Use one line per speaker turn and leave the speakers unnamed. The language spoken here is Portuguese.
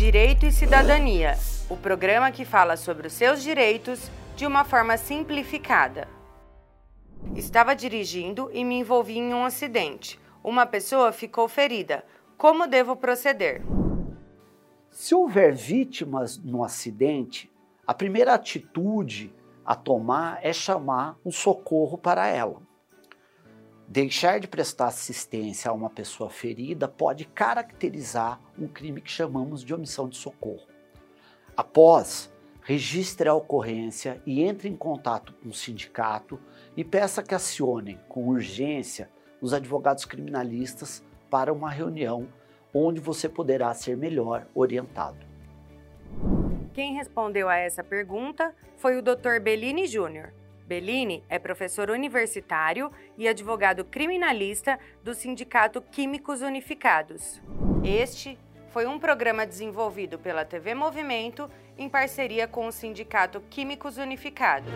Direito e Cidadania, o programa que fala sobre os seus direitos de uma forma simplificada. Estava dirigindo e me envolvi em um acidente. Uma pessoa ficou ferida. Como devo proceder?
Se houver vítimas no acidente, a primeira atitude a tomar é chamar um socorro para ela. Deixar de prestar assistência a uma pessoa ferida pode caracterizar um crime que chamamos de omissão de socorro. Após, registre a ocorrência e entre em contato com o sindicato e peça que acionem com urgência os advogados criminalistas para uma reunião onde você poderá ser melhor orientado.
Quem respondeu a essa pergunta foi o Dr. Bellini Júnior. Bellini é professor universitário e advogado criminalista do Sindicato Químicos Unificados. Este foi um programa desenvolvido pela TV Movimento em parceria com o Sindicato Químicos Unificados.